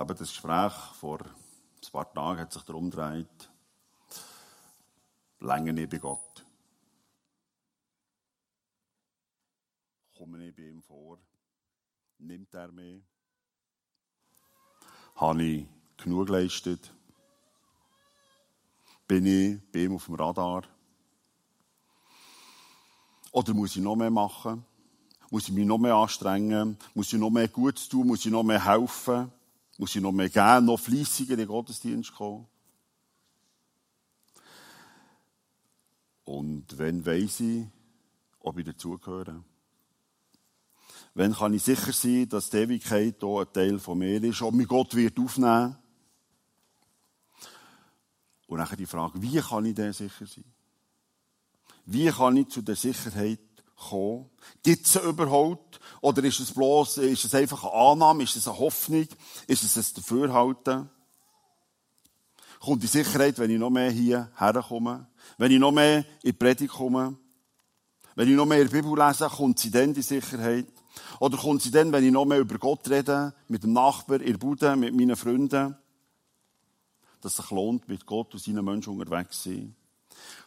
Aber das Gespräch vor ein paar Tagen hat sich darum gedreht, länger nicht bei Gott. Komme ich bei ihm vor? Nimmt er mich? Habe ich genug geleistet? Bin ich bei ihm auf dem Radar? Oder muss ich noch mehr machen? Muss ich mich noch mehr anstrengen? Muss ich noch mehr Gutes tun? Muss ich noch mehr helfen? Muss ich noch mehr geben? Noch fleissiger in den Gottesdienst kommen? Und wenn weiss ich, ob ich dazugehöre? Wenn kann ich sicher sein, dass die Ewigkeit hier ein Teil von mir ist, ob mich Gott wird aufnehmen Und dann die Frage, wie kann ich denn sicher sein? Wie kann ich zu der Sicherheit kommen? Gibt es überhaupt? Oder ist es bloß, ist es einfach eine Annahme? Ist es eine Hoffnung? Ist es ein Dafürhalten? Kommt die Sicherheit, wenn ich noch mehr hier herkomme? Wenn ich noch mehr in die Predigt komme? Wenn ich noch mehr in der Bibel lese, kommt sie dann die Sicherheit? Oder kommt sie dann, wenn ich noch mehr über Gott rede, mit dem Nachbar, in der Bude, mit meinen Freunden? Dass es sich lohnt, mit Gott und seinen Menschen unterwegs zu sein.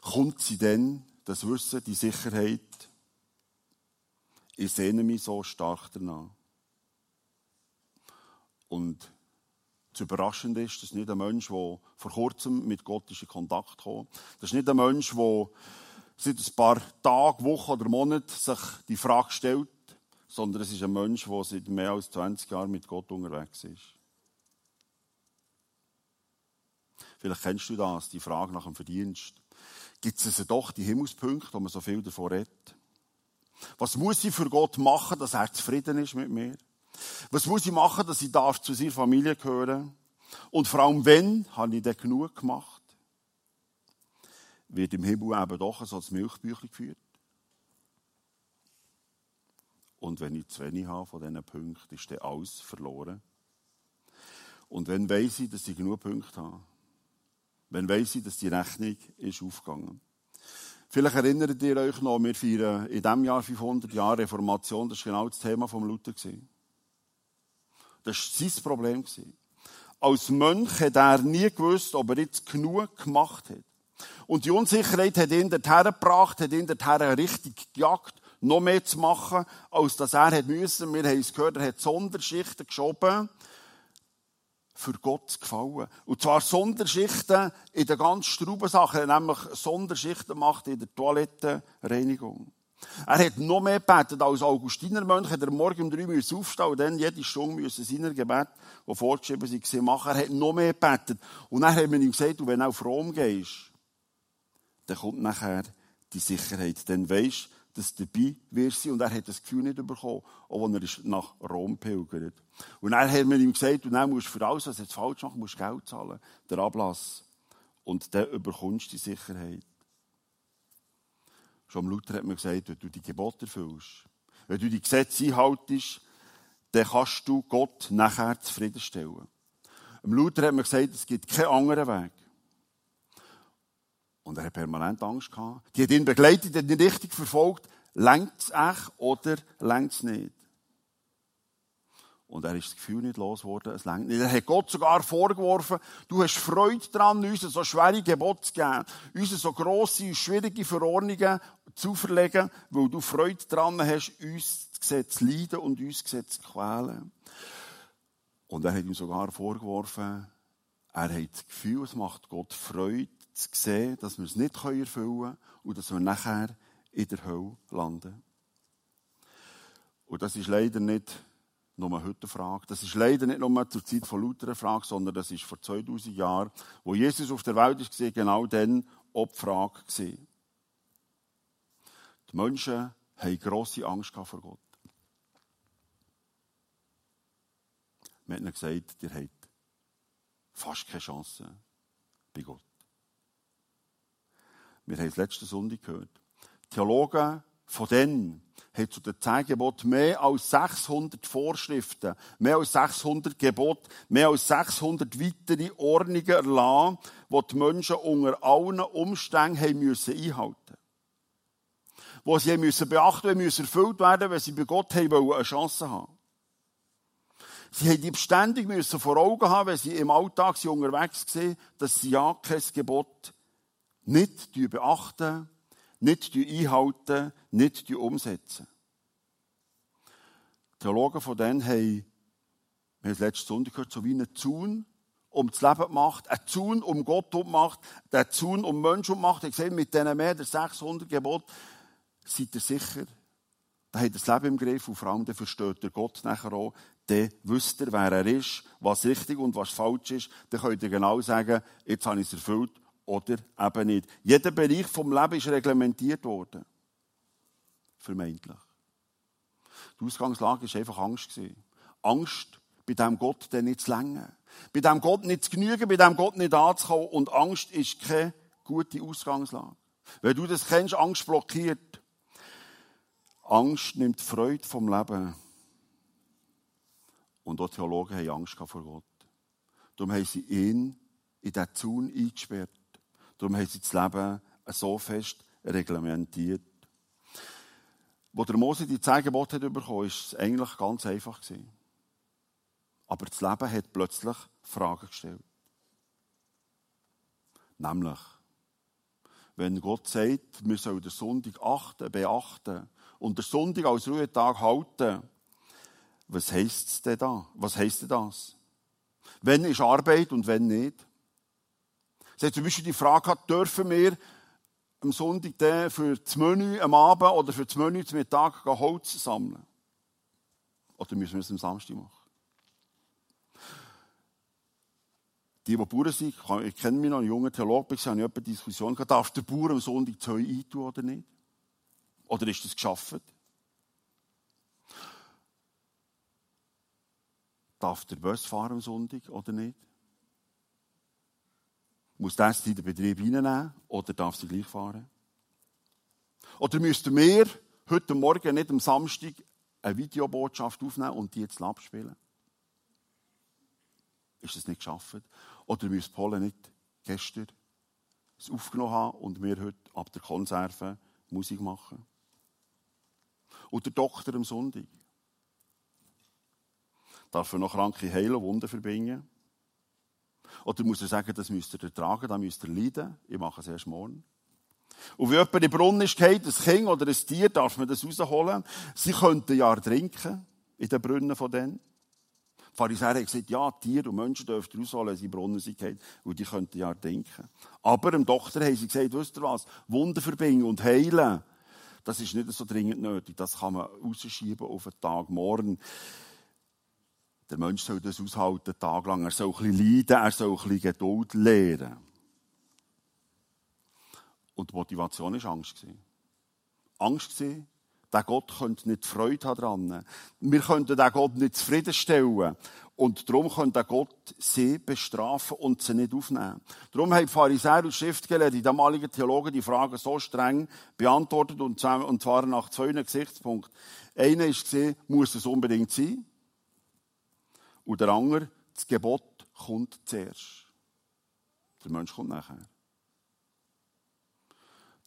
Kommt sie dann, das Wissen, die Sicherheit? Ich sehne mich so stark danach. Und das Überraschende ist, das ist nicht ein Mensch, der vor kurzem mit Gott in Kontakt kam. Das ist nicht ein Mensch, der seit ein paar Tagen, Wochen oder Monaten sich die Frage stellt, sondern es ist ein Mensch, der seit mehr als 20 Jahren mit Gott unterwegs ist. Vielleicht kennst du das, die Frage nach dem Verdienst. Gibt es also doch die Himmelspunkte, wo man so viel davon redet? Was muss ich für Gott machen, dass er zufrieden ist mit mir? Was muss ich machen, dass ich darf zu seiner Familie gehören? Und vor allem, wenn, habe ich denn genug gemacht? Wird im Himmel eben doch so das Milchbüchlein geführt? Und wenn ich zu wenig habe von diesen Punkten, ist dann alles verloren. Und wenn weiss ich, dass ich genug Punkte habe? Wenn weiss ich, dass die Rechnung ist aufgegangen? Vielleicht erinnert ihr euch noch, wir feiern in diesem Jahr 500 Jahre Reformation. Das war genau das Thema von Luther. Das war sein Problem. Als Mönch hat er nie gewusst, ob er jetzt genug gemacht hat. Und die Unsicherheit hat ihn dorthin gebracht, hat ihn dorthin richtig gejagt noch mehr zu machen, als dass er hat müssen. Wir haben es gehört, er hat Sonderschichten geschoben, für Gott gefallen. Und zwar Sonderschichten in den ganz strauben Sachen, nämlich Sonderschichten gemacht in der Toilettenreinigung. Er hat noch mehr gebetet als Augustinermönch, hat er morgen um drei müssen aufstehen und dann jede Stunde müssen seiner Gebet, die vorgeschrieben sind, machen. Er hat noch mehr gebetet. Und dann haben wir ihm gesagt, du, wenn du auf Rom gehst, dann kommt nachher die Sicherheit. Dann weisst dass du dabei wirst Und er hat das Gefühl nicht bekommen, auch als er nach Rom pilgert. Und dann haben wir ihm gesagt, und dann musst du für alles, was jetzt falsch macht, musst Geld zahlen. Der Ablass. Und dann überkommst du die Sicherheit. Schon Luther hat mir gesagt, wenn du die Gebote erfüllst, wenn du die Gesetze einhaltest, dann kannst du Gott nachher zufriedenstellen. Im Luther hat mir gesagt, es gibt keinen anderen Weg. Und er hat permanent Angst gehabt. Die hat ihn begleitet, hat ihn richtig verfolgt. Längt es echt oder längt es nicht? Und er ist das Gefühl nicht losgeworden, es längt nicht. Er hat Gott sogar vorgeworfen, du hast Freude daran, uns so schwere Gebote zu geben, uns so grosse, schwierige Verordnungen zu verlegen, weil du Freude daran hast, uns das Gesetz zu leiden und uns das Gesetz zu quälen. Und er hat ihm sogar vorgeworfen, er hat das Gefühl, es macht Gott Freude, zu sehen, dass wir es nicht erfüllen können und dass wir nachher in der Hölle landen. Und das ist leider nicht nur heute eine Frage. Das ist leider nicht nur zur Zeit von Luther eine Frage, sondern das ist vor 2000 Jahren, wo Jesus auf der Welt ist, genau dann auch die Frage gewesen. Die Menschen haben grosse Angst vor Gott. Wir haben gesagt, ihr habt fast keine Chance bei Gott. Wir haben es letzte Sonntag gehört. Theologen von denen haben zu den zehn Geboten mehr als 600 Vorschriften, mehr als 600 Gebote, mehr als 600 weitere Ordnungen erlassen, die die Menschen unter allen Umständen haben müssen einhalten Wo sie müssen beachten müssen, müssen erfüllt werden, wenn sie bei Gott haben eine Chance haben. Sie haben die beständig müssen vor Augen haben, wenn sie im Alltag unterwegs waren, dass sie ja kein Gebot nicht beachten, nicht einhalten, nicht umsetzen. Die Theologen von denen haben, wir haben es letzten Sonntag gehört, so wie einen Zaun um das Leben gemacht, ein Zaun um Gott gemacht, ein Zaun um Menschen gemacht. Ich sehe, mit diesen mehr als 600 Geboten seid ihr sicher, da hat das Leben im Griff und vor allem dann versteht ihr Gott nachher auch, dann wisst ihr, wer er ist, was richtig und was falsch ist, dann könnt ihr genau sagen, jetzt habe ich es erfüllt oder eben nicht. Jeder Bereich vom Leben ist reglementiert worden. Vermeintlich. Die Ausgangslage war einfach Angst. Angst, bei dem Gott dann nicht zu längen. Bei dem Gott nicht zu genügen, bei dem Gott nicht anzukommen. Und Angst ist keine gute Ausgangslage. Wenn du das kennst, Angst blockiert. Angst nimmt Freude vom Leben. Und auch Theologen haben Angst vor Gott. Darum haben sie ihn in diesen Zaun eingesperrt. Darum haben sie das Leben so fest reglementiert. Wo der Mose die zehn Gebote bekommen war es eigentlich ganz einfach. Aber das Leben hat plötzlich Fragen gestellt. Nämlich, wenn Gott sagt, wir sollen den Sonntag achten, beachten und den Sonntag als Ruhetag halten, was heisst es denn da? Was heisst denn das? Wenn ist Arbeit und wenn nicht? Sie hat zum Beispiel die Frage gehabt, dürfen wir am Sonntag für das Menü am Abend oder für das Menü zum Mittag Holz sammeln? Oder müssen wir es am Samstag machen? Die, die Bauern sind, ich kenne mich noch, ein junger Theologe, ich habe eine Diskussion gehabt, darf der Bauer am Sonntag Zeu eintun oder nicht? Oder ist das geschafft? Darf der Bus fahren am Sonntag oder nicht? Muss das in den Betrieb reinnehmen oder darf sie gleich fahren? Oder müssten wir heute Morgen nicht am Samstag eine Videobotschaft aufnehmen und die jetzt abspielen? Ist das nicht geschafft? Oder müsste Polen nicht gestern es aufgenommen haben und wir heute ab der Konserve Musik machen? Und der Doktor am Sonntag? Darf er noch Kranke heilen, Wunden verbinden? Oder muss er sagen, das müsst ihr ertragen, das müsst ihr leiden? Ich mache es erst morgen. Und wenn jemand in den Brunnen ist, ein Kind oder ein Tier, darf man das rausholen. Sie könnten ja trinken in den Brunnen von denen. Die Pharisäer haben gesagt, ja, Tiere und Menschen dürfen rausholen, sie in Brunnen sind, weil die könnten ja trinken. Aber dem Doktor haben sie gesagt, wisst ihr was, Wunden verbinden und heilen, das ist nicht so dringend nötig. Das kann man rausschieben auf einen Tag morgen. Der Mensch soll das aushalten, Tag lang. Er soll ein bisschen leiden, er soll ein bisschen Geduld lernen. Und die Motivation war Angst. Angst war, der Gott könnte nicht Freude haben dran. Wir könnten den Gott nicht zufriedenstellen. Und darum könnte Gott sie bestrafen und sie nicht aufnehmen. Darum haben Pharisäer und Schriftgelehrte, die damaligen Theologen, die Fragen so streng beantwortet und zwar nach zwei Gesichtspunkten. Einer war, muss es unbedingt sein? Und der andere, das Gebot kommt zuerst. Der Mensch kommt nachher.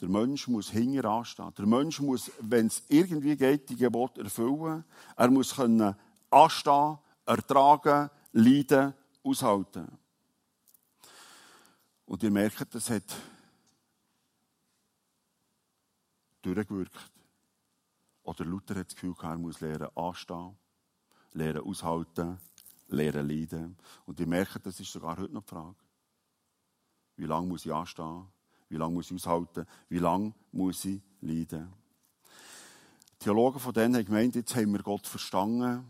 Der Mensch muss hinten anstehen. Der Mensch muss, wenn es irgendwie geht, die Gebot erfüllen. Er muss können anstehen, ertragen, leiden, aushalten. Und ihr merkt, das hat durchgewirkt. Oder Luther hat das Gefühl, er muss lernen anstehen, lernen aushalten, lernen leiden. Und ihr merkt, das ist sogar heute noch die Frage. Wie lange muss ich anstehen? Wie lange muss ich aushalten? Wie lange muss ich leiden? Die Theologen von denen haben gemeint, jetzt haben wir Gott verstanden,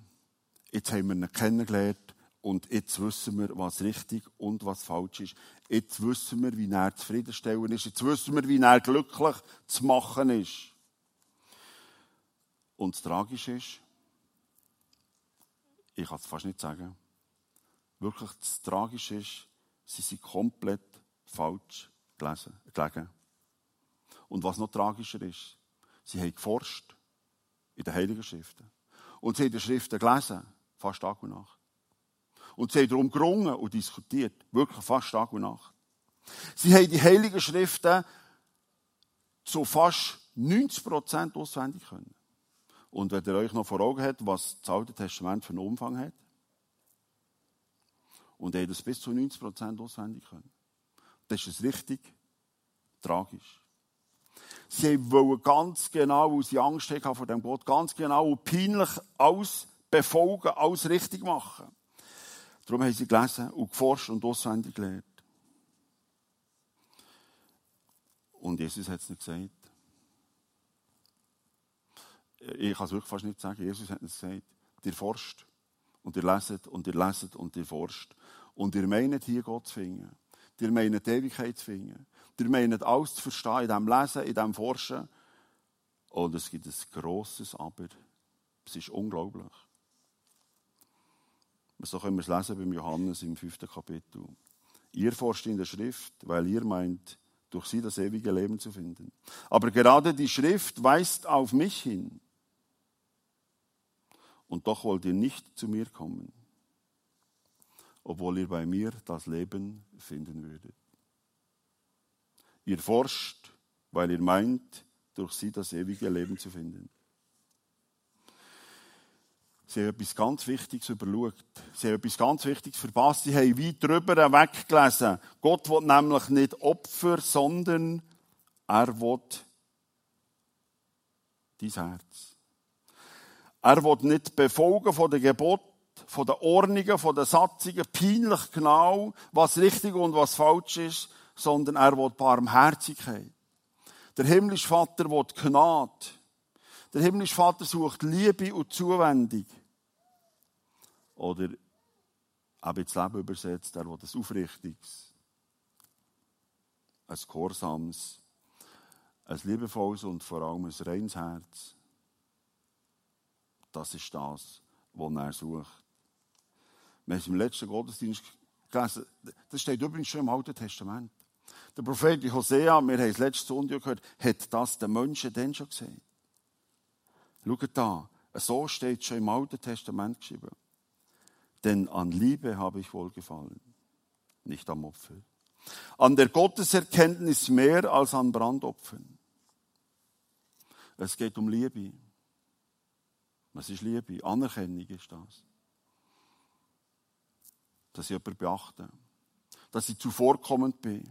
jetzt haben wir ihn kennengelernt und jetzt wissen wir, was richtig und was falsch ist. Jetzt wissen wir, wie er zufriedenstellen ist. Jetzt wissen wir, wie er glücklich zu machen ist. Und das Tragische ist, ich kann es fast nicht sagen, wirklich das Tragische ist, sie sind komplett falsch gelesen, gelegen. Und was noch tragischer ist, sie haben geforscht in den Heiligen Schriften. Und sie haben die Schriften gelesen, fast Tag und Nacht. Und sie haben darum gerungen und diskutiert, wirklich fast Tag und Nacht. Sie haben die Heiligen Schriften zu fast 90 Prozent auswendig können. Und wenn ihr euch noch vor Augen habt, was das Alte Testament für einen Umfang hat, und haben das bis zu 90 Prozent auswendig können. Das ist richtig tragisch. Sie wollen ganz genau, weil sie Angst haben vor dem Gott, ganz genau und peinlich alles befolgen, alles richtig machen. Darum haben sie gelesen und geforscht und auswendig gelernt. Und Jesus hat es nicht gesagt. Ich kann es wirklich fast nicht sagen. Jesus hat es gesagt. Ihr forscht und ihr leset und ihr leset und ihr forscht. Und ihr meint hier Gott zu finden. Ihr meint die Ewigkeit zu finden. Ihr meint alles zu verstehen in diesem Lesen, in diesem Forschen. Und es gibt ein grosses Aber. Es ist unglaublich. So können wir es lesen beim Johannes im fünften Kapitel. Ihr forscht in der Schrift, weil ihr meint, durch sie das ewige Leben zu finden. Aber gerade die Schrift weist auf mich hin. Und doch wollt ihr nicht zu mir kommen, obwohl ihr bei mir das Leben finden würdet. Ihr forscht, weil ihr meint, durch sie das ewige Leben zu finden. Sie haben etwas ganz Wichtiges überschaut. Sie haben etwas ganz Wichtiges verpasst. Sie haben weit drüber weggelesen. Gott will nämlich nicht Opfer, sondern er will dein Herz. Er will nicht befolgen von den Geboten, von den Ordnungen, von den Satzungen, peinlich genau, was richtig und was falsch ist, sondern er will Barmherzigkeit. Der himmlische Vater will Gnade. Der himmlische Vater sucht Liebe und Zuwendung. Oder eben ins Leben übersetzt, er will ein aufrichtiges, ein gehorsames, ein liebevolles und vor allem ein reines Herz. Das ist das, was er sucht. Wir haben im letzten Gottesdienst gelesen. Das steht übrigens schon im Alten Testament. Der Prophet Hosea, wir haben es letzte Sonntag gehört, hat das den Menschen dann schon gesehen. Schaut da, so steht schon im Alten Testament geschrieben. Denn an Liebe habe ich wohlgefallen, nicht am Opfer. An der Gotteserkenntnis mehr als an Brandopfern. Es geht um Liebe. Was ist Liebe? Anerkennung ist das. Dass ich jemanden beachte. Dass ich zuvorkommend bin.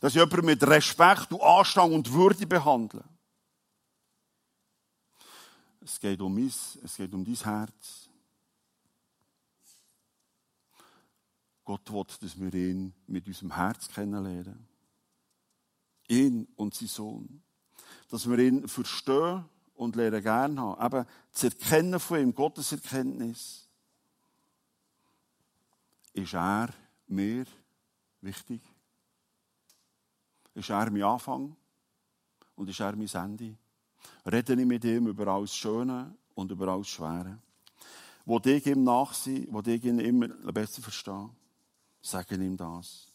Dass ich jemanden mit Respekt und Anstand und Würde behandle. Es geht um mich, es geht um dein Herz. Gott will, dass wir ihn mit unserem Herz kennenlernen. Ihn und sein Sohn. Dass wir ihn verstehen und lernen gern haben. Eben das Erkennen von ihm, Gottes Erkenntnis. Ist er mir wichtig? Ist er mein Anfang? Und ist er mein Ende? Rede ich mit ihm über alles Schöne und über alles Schwere? Wo ich ihm nachsehen, wo ich ihn immer besser verstehe, sagen ihm das.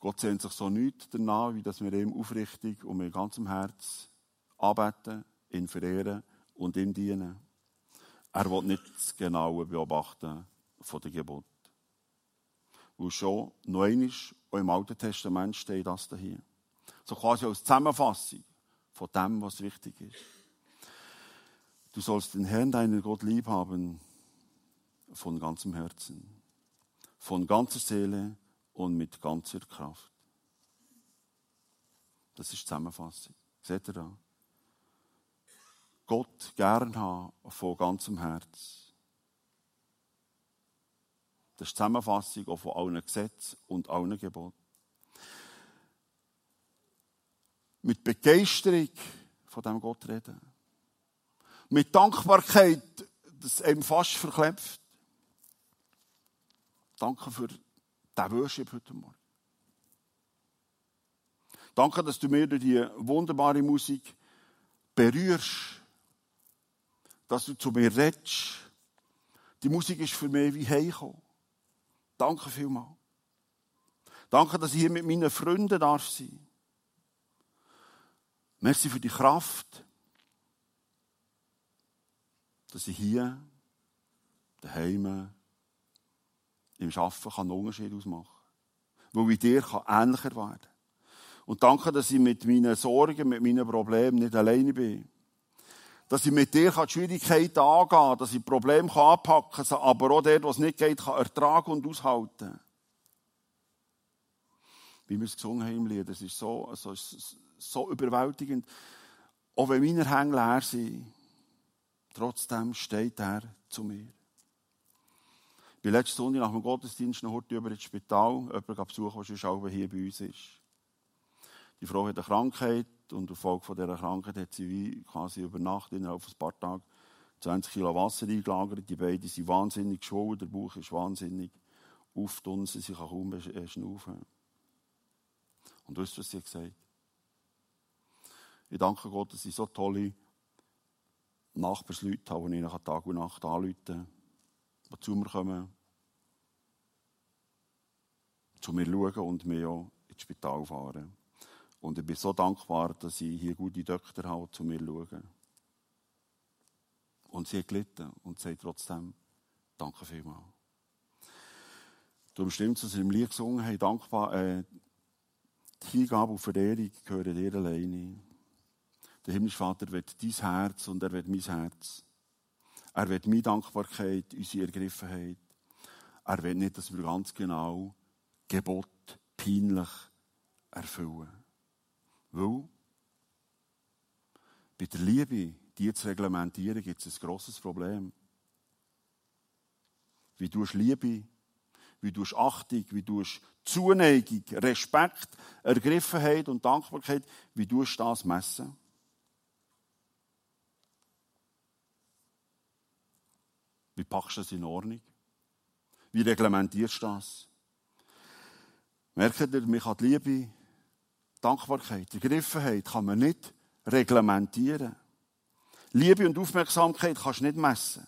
Gott sehnt sich so nichts danach, wie dass wir ihm aufrichtig und mit ganzem Herz arbeiten, ihn verehren und ihm dienen. Er will nicht das genaue Beobachten von der Gebot. Weil schon noch einmal, auch im Alten Testament steht das hier. So quasi als Zusammenfassung von dem, was wichtig ist. Du sollst den Herrn, deinen Gott, lieb haben von ganzem Herzen, von ganzer Seele und mit ganzer Kraft. Das ist die Zusammenfassung. Seht ihr da? Gott gern haben von ganzem Herz. Das ist die Zusammenfassung auch von allen Gesetzen und allen Geboten. Mit Begeisterung von dem Gott reden. Mit Dankbarkeit, das einem fast verklebt. Danke für den Worship heute Morgen. Danke, dass du mir durch die wunderbare Musik berührst. Dass du zu mir redest. Die Musik ist für mich wie heimgekommen. Danke vielmals. Danke, dass ich hier mit meinen Freunden darf sein. Merci für die Kraft, dass ich hier daheim im Arbeiten kann einen Unterschied ausmachen. Weil ich dir kann ähnlicher werden Und danke, dass ich mit meinen Sorgen, mit meinen Problemen nicht alleine bin. dass ich mit dir die Schwierigkeiten angehen kann, dass ich Probleme anpacken kann, aber auch dort, wo es nicht geht, kann ertragen und aushalten. Wie wir es gesungen haben im Lied, das ist so, so, so überwältigend. Auch wenn meine Hänge leer sind, trotzdem steht er zu mir. Ich bin letzte Sonntag nach dem Gottesdienst noch heute über ins Spital, jemanden besuchen, der schon hier bei uns ist. Die Frau hat eine Krankheit und auffolge von dieser Krankheit hat sie wie quasi über Nacht innerhalb von ein paar Tagen 20 Kilo Wasser eingelagert. Die beiden sind wahnsinnig geschwollen, der Bauch ist wahnsinnig aufdunsen, sie kann kaum äh, schnaufen. Und wisst ihr, was sie gesagt hat? Ich danke Gott, dass ich so tolle Nachbarsleute habe, die ich Tag und Nacht anrufen kann, die zu mir kommen, zu mir schauen und mich auch ins Spital fahren. Und ich bin so dankbar, dass ich hier gute Doktor habe, zu mir schauen. Und sie hat gelitten und sagt trotzdem, danke vielmals. Darum stimmt es, dass wir im Lied gesungen haben, dankbar, äh, die Hingabe und Verehrung gehören dir alleine. Der himmlische Vater wird dein Herz und er wird mein Herz. Er wird meine Dankbarkeit, unsere Ergriffenheit. Er will nicht, dass wir ganz genau Gebot peinlich erfüllen. Weil bei der Liebe, die zu reglementieren, gibt es ein grosses Problem. Wie du Liebe, wie du Achtung, wie du Zuneigung, Respekt, Ergriffenheit und Dankbarkeit, wie du das messen? Wie packst du das in Ordnung? Wie reglementierst du das? Merkt ihr, mich hat die Liebe Dankbarkeit, Ergriffenheit kann man nicht reglementieren. Liebe und Aufmerksamkeit kannst du nicht messen.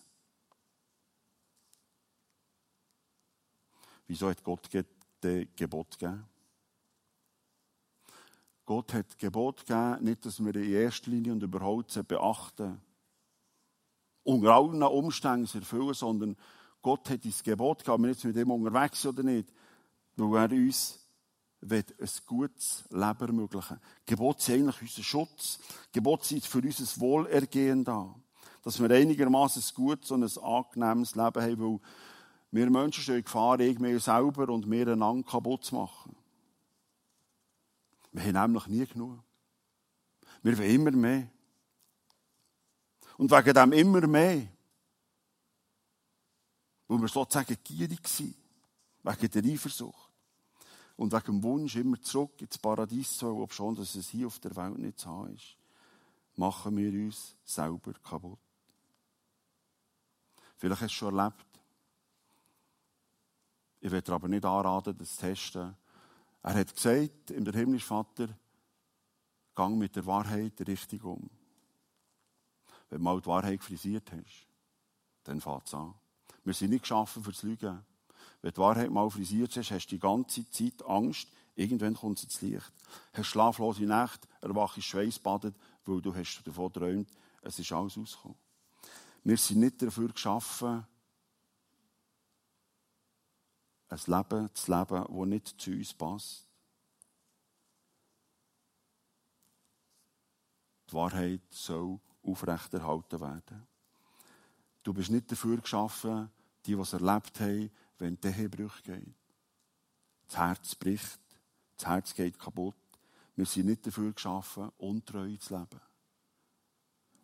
Wieso hat Gott Gebot gegeben? Gott hat Gebot gegeben, nicht, dass wir in erster Linie und überhaupt beachten, unter allen Umständen erfüllen, sondern Gott hat uns Gebot gegeben, ob wir jetzt mit ihm unterwegs sind oder nicht, weil er uns ein gutes Leben ermöglichen. Gebot sind eigentlich unser Schutz. Gebot sind für unser Wohlergehen da. Dass wir einigermaßen ein gutes und ein angenehmes Leben haben, weil wir Menschen stehen in Gefahr, irgendwie selber und wir einander kaputt zu machen. Wir haben nämlich nie genug. Wir wollen immer mehr. Und wegen dem immer mehr, weil wir sozusagen gierig sind, wegen der Eifersucht und wegen dem Wunsch, immer zurück ins Paradies zu wollen, obschon dass es hier auf der Welt nicht zu haben ist, machen wir uns selber kaputt. Vielleicht hast du schon erlebt. Ich werde aber nicht anraten, das zu testen. Er hat gesagt, in der himmlische Vater, gang mit der Wahrheit richtig um. Wenn du mal die Wahrheit frisiert hast, dann fängt es an. Wir sind nicht geschaffen fürs Lügen. Wenn die Wahrheit mal frisiert hast, hast du die ganze Zeit Angst, irgendwann kommt sie ins Licht. Hast schlaflose Nacht, erwachst schweißbadet, weil du hast davon geträumt, es ist alles rausgekommen. Wir sind nicht dafür geschaffen, ein Leben zu leben, das nicht zu uns passt. Die Wahrheit soll aufrechterhalten werden. Du bist nicht dafür geschaffen, die, die es erlebt haben, wenn die Ehebrüche geht. Das Herz bricht, das Herz geht kaputt. Wir sind nicht dafür geschaffen, untreu zu leben.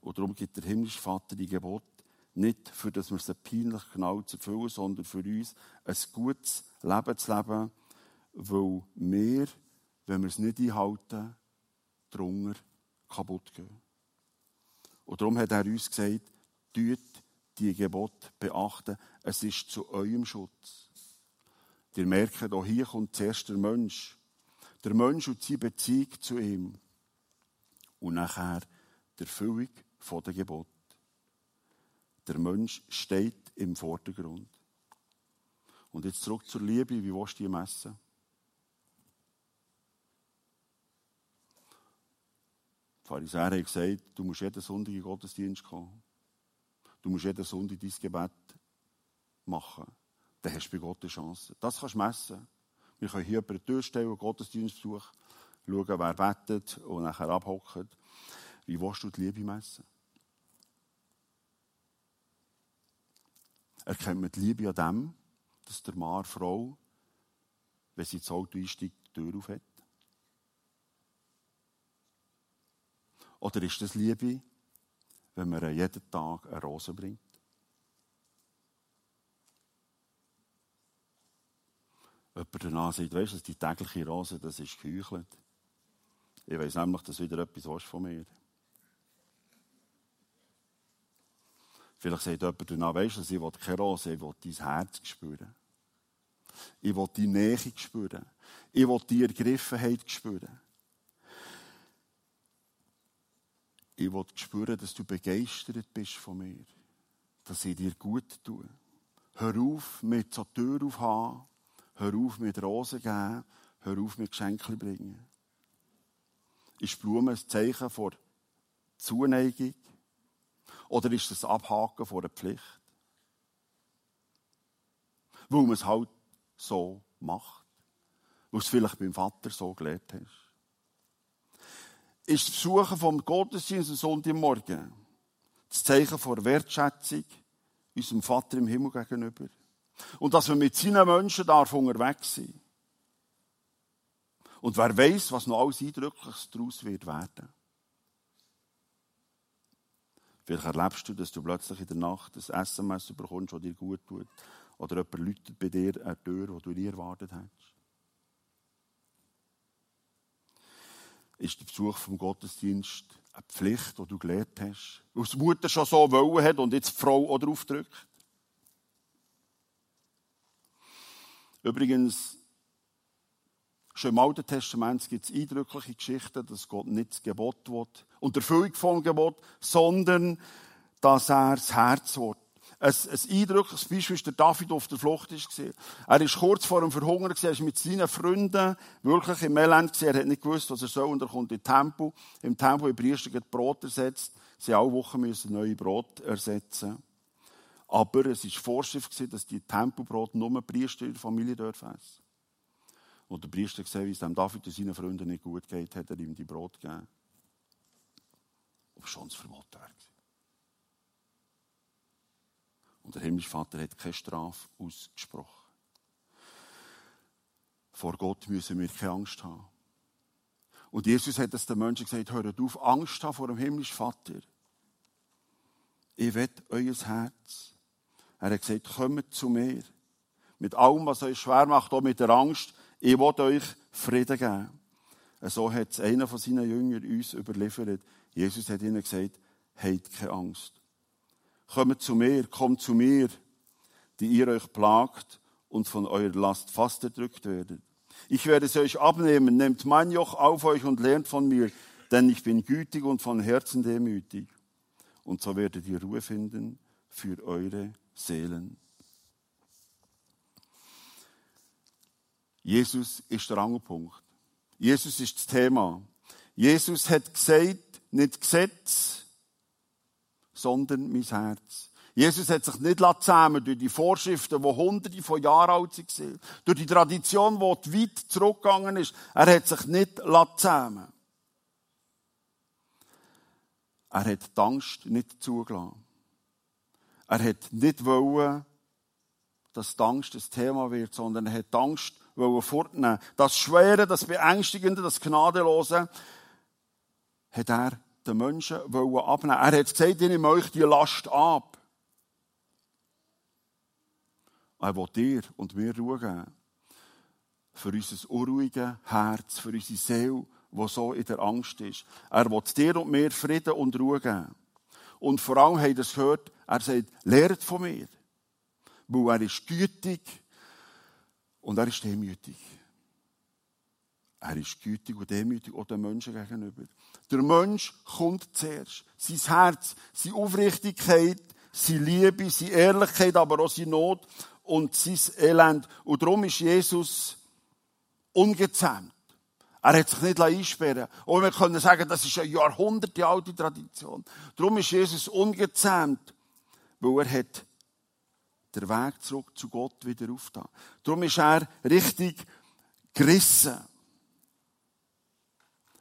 Und darum gibt der himmlische Vater die Gebot nicht, für dass wir es peinlich genau zu erfüllen, sondern für uns ein gutes Leben zu leben, weil wir, wenn wir es nicht einhalten, drunter kaputt gehen. Und darum hat er uns gesagt, tut die Gebote beachten. Es ist zu eurem Schutz. Ihr merkt, auch hier kommt zuerst der Mensch. Der Mensch und seine Beziehung zu ihm. Und nachher die Erfüllung der Gebote. Der Mensch steht im Vordergrund. Und jetzt zurück zur Liebe. Wie willst du die messen? Pharisäer haben gesagt, du musst jeden Sonntag in den Gottesdienst kommen. Du musst jeden Sonntag dein Gebet machen. Dann hast du bei Gott eine Chance. Das kannst du messen. Wir können hier über die Tür stellen, Gottesdienst suchen, schauen, wer bettet und nachher abhocken. Wie willst du die Liebe messen? Erkennt man die Liebe an dem, dass der Mann Frau, wenn sie ins Auto einsteigt, die Tür auf hat? Oder ist das Liebe, wenn man jeden Tag eine Rose bringt? Jemand danach sagt, weißt du, die tägliche Rose, das ist geheuchelt. Ich weiß nämlich, dass wieder etwas von mir Vielleicht sagt jemand danach, weißt du, ich will keine Rose, ich will dein Herz spüren. Ich will die Nähe spüren. Ich will die Ergriffenheit spüren. Ich will spüren, dass du begeistert bist von mir. Dass ich dir gut tue. Hör auf mit so Tür aufhaben. Hör auf mit Rosen geben. Hör auf mit Geschenken bringen. Ist Blumen ein Zeichen vor Zuneigung? Oder ist das Abhaken vor der Pflicht? Weil man es halt so macht. Weil es vielleicht beim Vater so gelernt hast ist das Besuchen vom Gottesdienst am Sonntagmorgen das Zeichen von Wertschätzung unserem Vater im Himmel gegenüber. Und dass wir mit seinen Menschen darf unterwegs sein. Und wer weiß, was noch alles Eindrückliches daraus wird werden. Vielleicht erlebst du, dass du plötzlich in der Nacht ein SMS bekommst, das dir gut tut. Oder jemand läutet bei dir eine Tür, die du nie erwartet hast. Ist der Besuch vom Gottesdienst eine Pflicht, die du gelernt hast, weil die Mutter schon so wollen hat und jetzt die Frau auch drauf drückt. Übrigens, schon im Alten Testament gibt es eindrückliche Geschichten, dass Gott nicht das Gebot will und Erfüllung vom Gebot, sondern dass er das Herz will ein, ein eindrückliches Beispiel ist der David auf der Flucht war. Er ist kurz vor dem Verhungern, er ist mit seinen Freunden wirklich im Elend, er hat nicht gewusst, was er soll, und er kommt in den Tempel. Im Tempel im Priester Brot ersetzt. Sie alle Wochen müssen neue Brot ersetzen. Aber es war Vorschrift, dass die Tempelbrot nur Priester in der Familie dürfen essen. Und der Priester gesehen, wie es dem David und seinen Freunden nicht gut geht, hat er ihm die Brot gegeben. Aber schon das Verbot. Und der himmlische Vater hat keine Strafe ausgesprochen. Vor Gott müssen wir keine Angst haben. Und Jesus hat es den Menschen gesagt, hört auf, Angst haben vor dem himmlischen Vater. Ich will euer Herz. Er hat gesagt, kommt zu mir. Mit allem, was euch schwer macht, auch mit der Angst. Ich will euch Frieden geben. So hat es einer von seinen Jüngern uns überliefert. Jesus hat ihnen gesagt, habt keine Angst. Kommt zu mir, kommt zu mir, die ihr euch plagt und von eurer Last fast erdrückt werdet. Ich werde es euch abnehmen, nehmt mein Joch auf euch und lernt von mir, denn ich bin gütig und von Herzen demütig. Und so werdet ihr Ruhe finden für eure Seelen. Jesus ist der Angelpunkt. Jesus ist das Thema. Jesus hat gesagt, nicht Gesetz, sondern mein Herz. Jesus hat sich nicht zusammen durch die Vorschriften, die hunderte von Jahren alt waren, durch die Tradition, die weit zurückgegangen ist. Er hat sich nicht zusammen. Er hat die Angst nicht zugelassen. Er hat nicht wollen, dass die Angst das Thema wird, sondern er hat die Angst wollen fortnehmen. Das Schwere, das Beängstigende, das Gnadenlose hat er den Menschen abnehmen Er hat gesagt, ich nehme euch die Last ab. Er will dir und mir Ruhe geben. Für unser unruhiges Herz, für unsere Seele, die so in der Angst ist. Er will dir und mir Frieden und Ruhe geben. Und vor allem habt ihr es gehört, er sagt, lehrt von mir. Weil er ist gütig und er ist demütig. Er ist gütig und demütig auch den Menschen gegenüber. Der Mensch kommt zuerst. Sein Herz, seine Aufrichtigkeit, seine Liebe, seine Ehrlichkeit, aber auch seine Not und sein Elend. Und darum ist Jesus ungezähmt. Er hat sich nicht einsperren Und wir können sagen, das ist eine Jahrhunderte alte Tradition. Darum ist Jesus ungezähmt, weil er hat den Weg zurück zu Gott wieder aufgetan. Darum ist er richtig gerissen.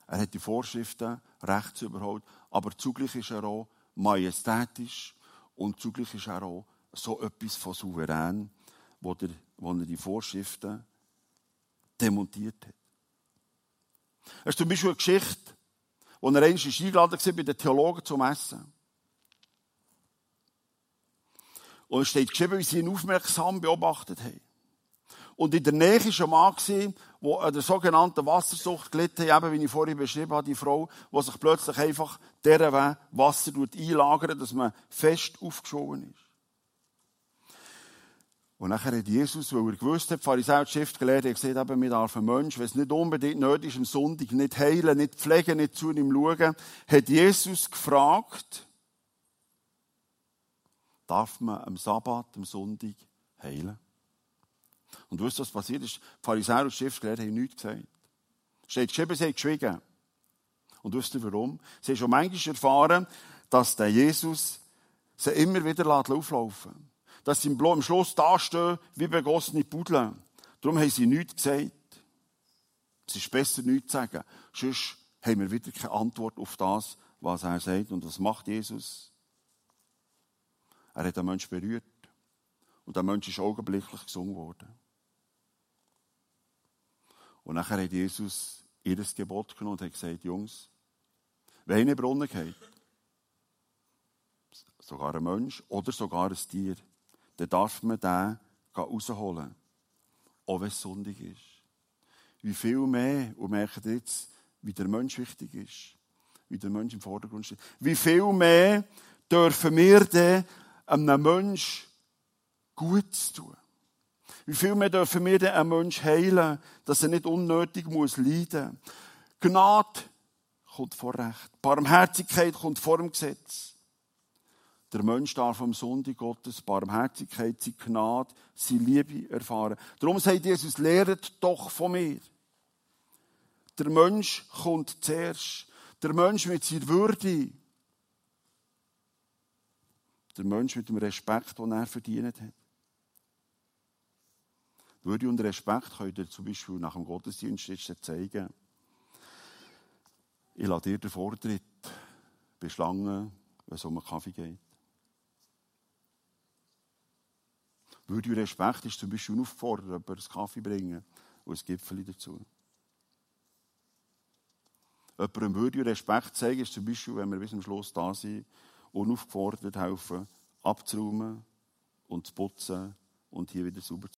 Er hat die Vorschriften rechtsüberholt, aber zugleich ist er auch majestätisch und zugleich ist er auch so etwas von souverän, wo, der, wo er die Vorschriften demontiert hat. Es ist zum Beispiel eine Geschichte, wo er einmal eingeladen war bei den Theologen zum Essen. Und es steht geschrieben, wie sie ihn aufmerksam beobachtet haben. Und in der Nähe war ein Mann, der an der sogenannten Wassersucht gelitten hat, eben wie ich vorhin beschrieben habe, die Frau, die sich plötzlich einfach deren Wasser einlagert, dass man fest aufgeschoben ist. Und nachher hat Jesus, weil er gewusst hat, Pharisäer und Schriftgelehrte, gesagt, eben, wir darf ein Mensch, wenn es nicht unbedingt nötig ist, am Sonntag nicht heilen, nicht pflegen, nicht zu ihm schauen, hat Jesus gefragt, darf man am Sabbat, am Sonntag heilen? Und wisst ihr, was passiert ist? Die Pharisäer und Schriftgelehrte haben nichts gesagt. Steht geschrieben, sie haben geschwiegen. Und wisst ihr warum? Sie haben schon manchmal erfahren, dass der Jesus sie immer wieder auflaufen lässt dass sie am Schluss dastehen wie begossene Pudel. Darum haben sie nichts gesagt. Es ist besser, nichts zu sagen. Sonst haben wir wieder keine Antwort auf das, was er sagt. Und was macht Jesus? Er hat den Menschen berührt. Und der Mensch ist augenblicklich gesungen worden. Und nachher hat Jesus ihr Gebot genommen und hat gesagt, Jungs, wenn eine Brunnen geht, sogar ein Mensch oder sogar ein Tier, dann darf man den rausholen. Auch wenn es Sonntag ist. Wie viel mehr, und merkt jetzt, wie der Mensch wichtig ist. Wie der Mensch im Vordergrund steht. Wie viel mehr dürfen wir denn einem Mensch Gutes tun? Wie viel mehr dürfen wir denn einem Mensch heilen, dass er nicht unnötig muss leiden muss? Gnade kommt vor Recht. Barmherzigkeit kommt vor dem Gesetz. Der Mensch darf am Sonntag Gottes Barmherzigkeit, seine Gnade, seine Liebe erfahren. Darum sagt Jesus, lehret doch von mir. Der Mensch kommt zuerst. Der Mensch mit seiner Würde. Der Mensch mit dem Respekt, den er verdient hat. Würde und Respekt könnt ihr zum Beispiel nach dem Gottesdienst jetzt zeigen. Ich lasse dir den Vortritt bei Schlangen, wenn es um einen Kaffee geht. Würde und Respekt ist zum Beispiel aufgefordert, jemand einen Kaffee bringen und ein Gipfel dazu. Jemandem Würde und Respekt zeigen ist zum Beispiel, wenn wir bis zum Schluss da sind, unaufgefordert helfen, abzuräumen und zu putzen und hier wieder sauber